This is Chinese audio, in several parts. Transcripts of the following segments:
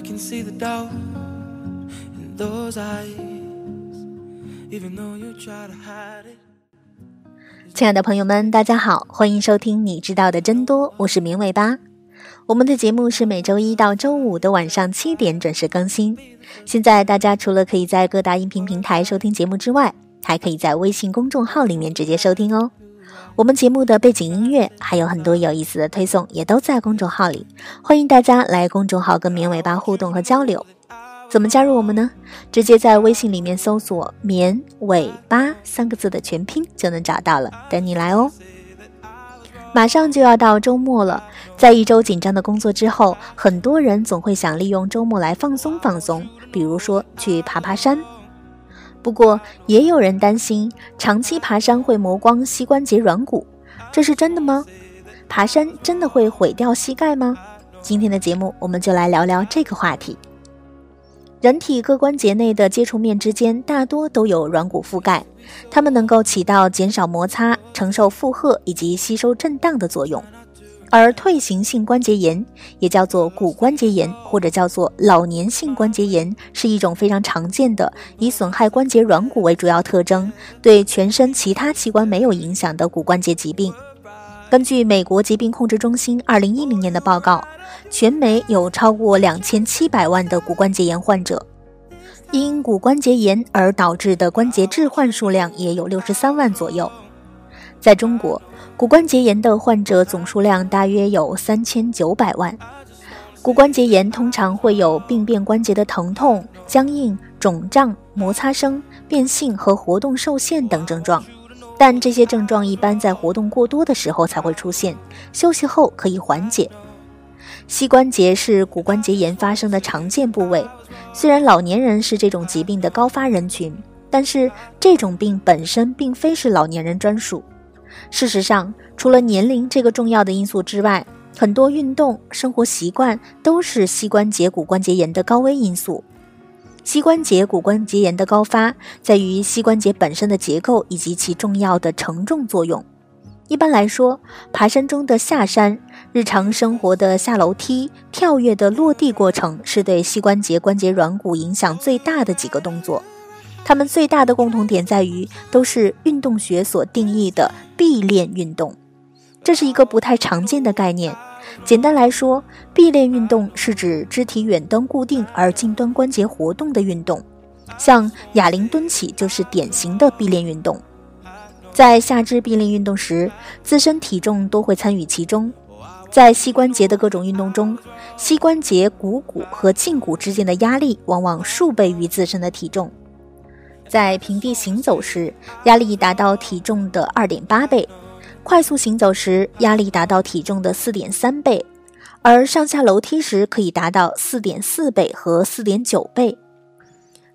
I can see the doubt in those eyes, even though you try to hide it. 亲爱的朋友们，大家好，欢迎收听你知道的真多，我是明尾巴。我们的节目是每周一到周五的晚上七点准时更新。现在大家除了可以在各大音频平台收听节目之外，还可以在微信公众号里面直接收听哦。我们节目的背景音乐还有很多有意思的推送，也都在公众号里，欢迎大家来公众号跟绵尾巴互动和交流。怎么加入我们呢？直接在微信里面搜索“绵尾巴”三个字的全拼就能找到了，等你来哦。马上就要到周末了，在一周紧张的工作之后，很多人总会想利用周末来放松放松，比如说去爬爬山。不过，也有人担心长期爬山会磨光膝关节软骨，这是真的吗？爬山真的会毁掉膝盖吗？今天的节目，我们就来聊聊这个话题。人体各关节内的接触面之间大多都有软骨覆盖，它们能够起到减少摩擦、承受负荷以及吸收震荡的作用。而退行性关节炎也叫做骨关节炎，或者叫做老年性关节炎，是一种非常常见的以损害关节软骨为主要特征，对全身其他器官没有影响的骨关节疾病。根据美国疾病控制中心二零一零年的报告，全美有超过两千七百万的骨关节炎患者，因骨关节炎而导致的关节置换数量也有六十三万左右。在中国，骨关节炎的患者总数量大约有三千九百万。骨关节炎通常会有病变关节的疼痛、僵硬、肿胀、摩擦声、变性和活动受限等症状。但这些症状一般在活动过多的时候才会出现，休息后可以缓解。膝关节是骨关节炎发生的常见部位，虽然老年人是这种疾病的高发人群，但是这种病本身并非是老年人专属。事实上，除了年龄这个重要的因素之外，很多运动、生活习惯都是膝关节骨关节炎的高危因素。膝关节骨关节炎的高发在于膝关节本身的结构以及其重要的承重作用。一般来说，爬山中的下山、日常生活的下楼梯、跳跃的落地过程是对膝关节关节软骨影响最大的几个动作。它们最大的共同点在于都是运动学所定义的闭链运动，这是一个不太常见的概念。简单来说，闭链运动是指肢体远端固定而近端关节活动的运动，像哑铃蹲起就是典型的闭链运动。在下肢闭链运动时，自身体重都会参与其中。在膝关节的各种运动中，膝关节股骨和胫骨之间的压力往往数倍于自身的体重。在平地行走时，压力达到体重的二点八倍。快速行走时，压力达到体重的四点三倍，而上下楼梯时可以达到四点四倍和四点九倍。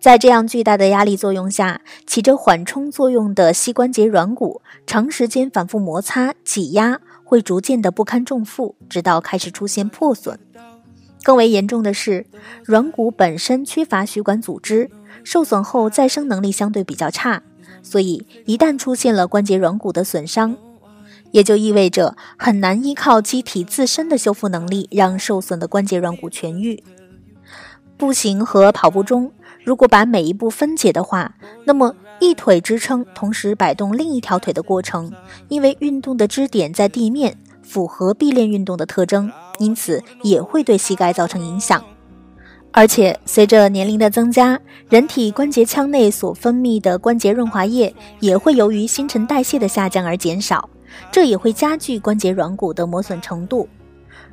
在这样巨大的压力作用下，起着缓冲作用的膝关节软骨，长时间反复摩擦挤压，会逐渐的不堪重负，直到开始出现破损。更为严重的是，软骨本身缺乏血管组织，受损后再生能力相对比较差，所以一旦出现了关节软骨的损伤，也就意味着很难依靠机体自身的修复能力让受损的关节软骨痊愈。步行和跑步中，如果把每一步分解的话，那么一腿支撑同时摆动另一条腿的过程，因为运动的支点在地面，符合闭链运动的特征，因此也会对膝盖造成影响。而且随着年龄的增加，人体关节腔内所分泌的关节润滑液也会由于新陈代谢的下降而减少。这也会加剧关节软骨的磨损程度。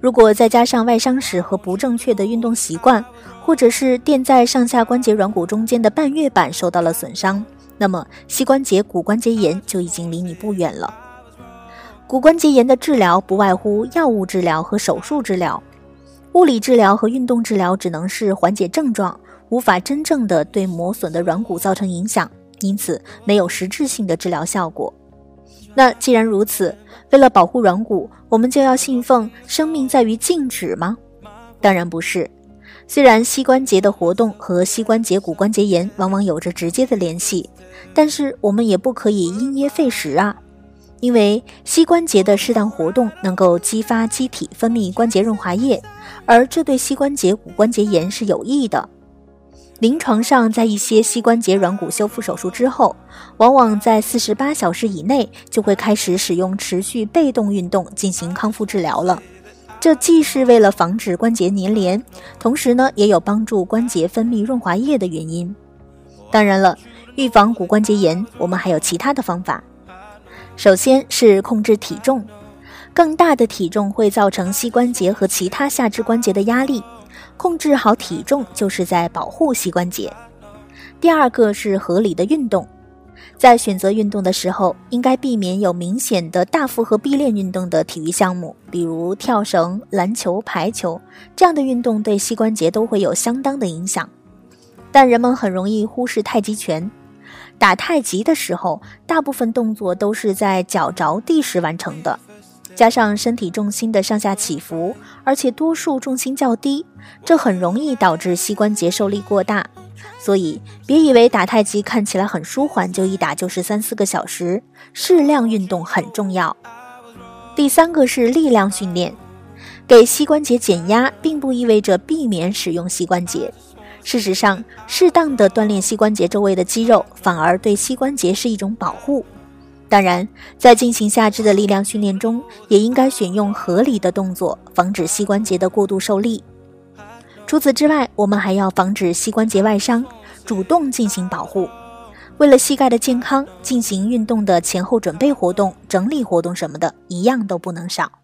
如果再加上外伤史和不正确的运动习惯，或者是垫在上下关节软骨中间的半月板受到了损伤，那么膝关节骨关节炎就已经离你不远了。骨关节炎的治疗不外乎药物治疗和手术治疗，物理治疗和运动治疗只能是缓解症状，无法真正的对磨损的软骨造成影响，因此没有实质性的治疗效果。那既然如此，为了保护软骨，我们就要信奉“生命在于静止”吗？当然不是。虽然膝关节的活动和膝关节骨关节炎往往有着直接的联系，但是我们也不可以因噎废食啊！因为膝关节的适当活动能够激发机体分泌关节润滑液，而这对膝关节骨关节炎是有益的。临床上，在一些膝关节软骨修复手术之后，往往在四十八小时以内就会开始使用持续被动运动进行康复治疗了。这既是为了防止关节粘连，同时呢，也有帮助关节分泌润滑液的原因。当然了，预防骨关节炎，我们还有其他的方法。首先是控制体重，更大的体重会造成膝关节和其他下肢关节的压力。控制好体重就是在保护膝关节。第二个是合理的运动，在选择运动的时候，应该避免有明显的大负荷闭练运动的体育项目，比如跳绳、篮球、排球这样的运动，对膝关节都会有相当的影响。但人们很容易忽视太极拳。打太极的时候，大部分动作都是在脚着地时完成的。加上身体重心的上下起伏，而且多数重心较低，这很容易导致膝关节受力过大。所以，别以为打太极看起来很舒缓，就一打就是三四个小时。适量运动很重要。第三个是力量训练，给膝关节减压，并不意味着避免使用膝关节。事实上，适当的锻炼膝关节周围的肌肉，反而对膝关节是一种保护。当然，在进行下肢的力量训练中，也应该选用合理的动作，防止膝关节的过度受力。除此之外，我们还要防止膝关节外伤，主动进行保护。为了膝盖的健康，进行运动的前后准备活动、整理活动什么的，一样都不能少。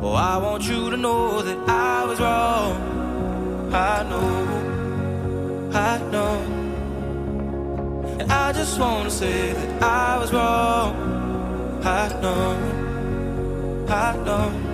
Oh, I want you to know that I was wrong. I know, I know. And I just wanna say that I was wrong. I know, I know.